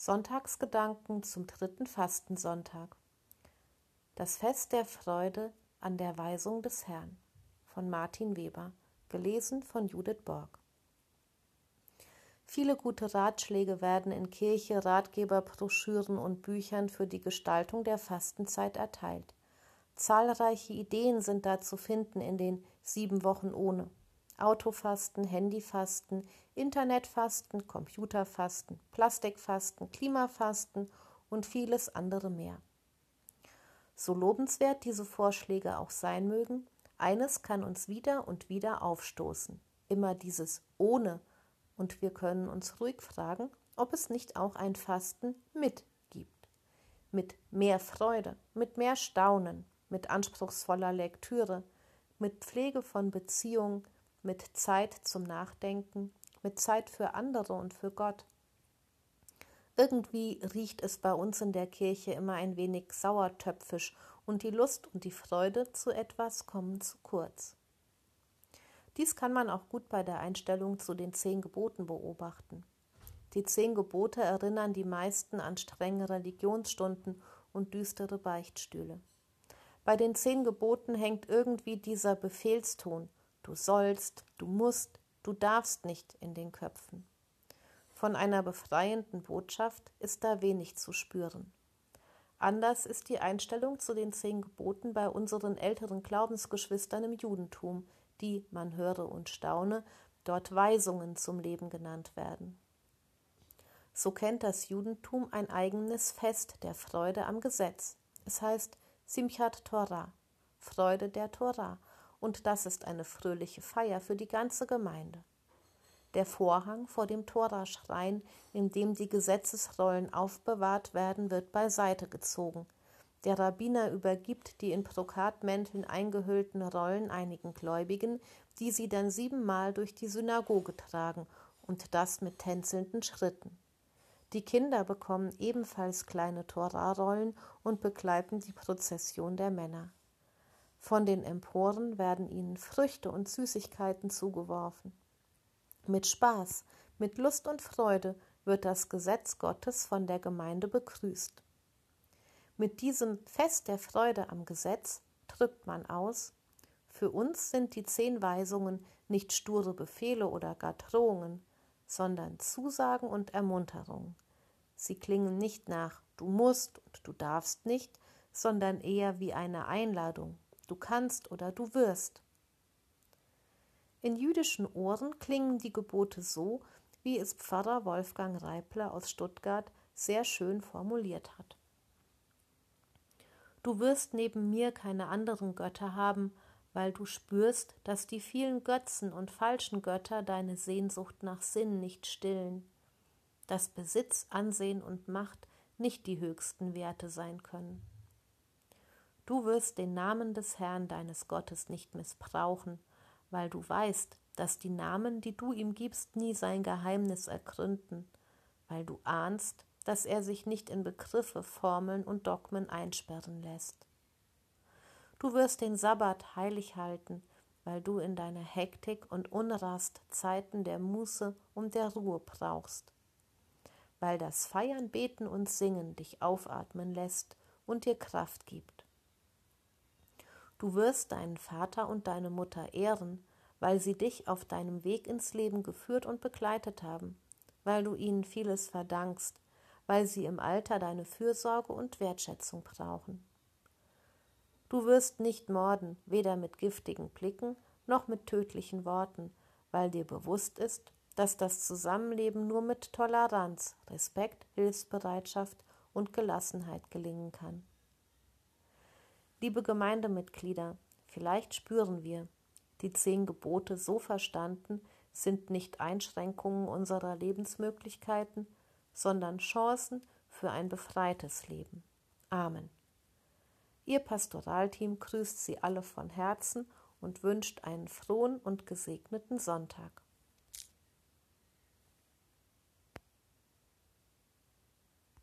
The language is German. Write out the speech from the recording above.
Sonntagsgedanken zum dritten Fastensonntag. Das Fest der Freude an der Weisung des Herrn von Martin Weber, gelesen von Judith Borg. Viele gute Ratschläge werden in Kirche, Ratgeberbroschüren und Büchern für die Gestaltung der Fastenzeit erteilt. Zahlreiche Ideen sind da zu finden in den sieben Wochen ohne Autofasten, Handyfasten, Internetfasten, Computerfasten, Plastikfasten, Klimafasten und vieles andere mehr. So lobenswert diese Vorschläge auch sein mögen, eines kann uns wieder und wieder aufstoßen, immer dieses ohne, und wir können uns ruhig fragen, ob es nicht auch ein Fasten mit gibt. Mit mehr Freude, mit mehr Staunen, mit anspruchsvoller Lektüre, mit Pflege von Beziehungen, mit Zeit zum Nachdenken, mit Zeit für andere und für Gott. Irgendwie riecht es bei uns in der Kirche immer ein wenig sauertöpfisch und die Lust und die Freude zu etwas kommen zu kurz. Dies kann man auch gut bei der Einstellung zu den zehn Geboten beobachten. Die zehn Gebote erinnern die meisten an strenge Religionsstunden und düstere Beichtstühle. Bei den zehn Geboten hängt irgendwie dieser Befehlston, du sollst, du musst, du darfst nicht in den Köpfen. Von einer befreienden Botschaft ist da wenig zu spüren. Anders ist die Einstellung zu den zehn Geboten bei unseren älteren Glaubensgeschwistern im Judentum, die, man höre und staune, dort Weisungen zum Leben genannt werden. So kennt das Judentum ein eigenes Fest der Freude am Gesetz. Es heißt Simchat Torah, Freude der Torah, und das ist eine fröhliche Feier für die ganze Gemeinde. Der Vorhang vor dem Toraschrein, in dem die Gesetzesrollen aufbewahrt werden, wird beiseite gezogen. Der Rabbiner übergibt die in Brokatmänteln eingehüllten Rollen einigen Gläubigen, die sie dann siebenmal durch die Synagoge tragen, und das mit tänzelnden Schritten. Die Kinder bekommen ebenfalls kleine Torarollen und begleiten die Prozession der Männer. Von den Emporen werden ihnen Früchte und Süßigkeiten zugeworfen. Mit Spaß, mit Lust und Freude wird das Gesetz Gottes von der Gemeinde begrüßt. Mit diesem Fest der Freude am Gesetz drückt man aus, für uns sind die zehn Weisungen nicht sture Befehle oder gar Drohungen, sondern Zusagen und Ermunterungen. Sie klingen nicht nach du musst und du darfst nicht, sondern eher wie eine Einladung, du kannst oder du wirst. In jüdischen Ohren klingen die Gebote so, wie es Pfarrer Wolfgang Reipler aus Stuttgart sehr schön formuliert hat. Du wirst neben mir keine anderen Götter haben, weil du spürst, dass die vielen Götzen und falschen Götter deine Sehnsucht nach Sinn nicht stillen, dass Besitz, Ansehen und Macht nicht die höchsten Werte sein können. Du wirst den Namen des Herrn deines Gottes nicht missbrauchen, weil du weißt, dass die Namen, die du ihm gibst, nie sein Geheimnis ergründen, weil du ahnst, dass er sich nicht in Begriffe, Formeln und Dogmen einsperren lässt. Du wirst den Sabbat heilig halten, weil du in deiner Hektik und Unrast Zeiten der Muße und der Ruhe brauchst, weil das Feiern, Beten und Singen dich aufatmen lässt und dir Kraft gibt. Du wirst deinen Vater und deine Mutter ehren, weil sie dich auf deinem Weg ins Leben geführt und begleitet haben, weil du ihnen vieles verdankst, weil sie im Alter deine Fürsorge und Wertschätzung brauchen. Du wirst nicht morden, weder mit giftigen Blicken noch mit tödlichen Worten, weil dir bewusst ist, dass das Zusammenleben nur mit Toleranz, Respekt, Hilfsbereitschaft und Gelassenheit gelingen kann. Liebe Gemeindemitglieder, vielleicht spüren wir, die zehn Gebote so verstanden sind nicht Einschränkungen unserer Lebensmöglichkeiten, sondern Chancen für ein befreites Leben. Amen. Ihr Pastoralteam grüßt Sie alle von Herzen und wünscht einen frohen und gesegneten Sonntag.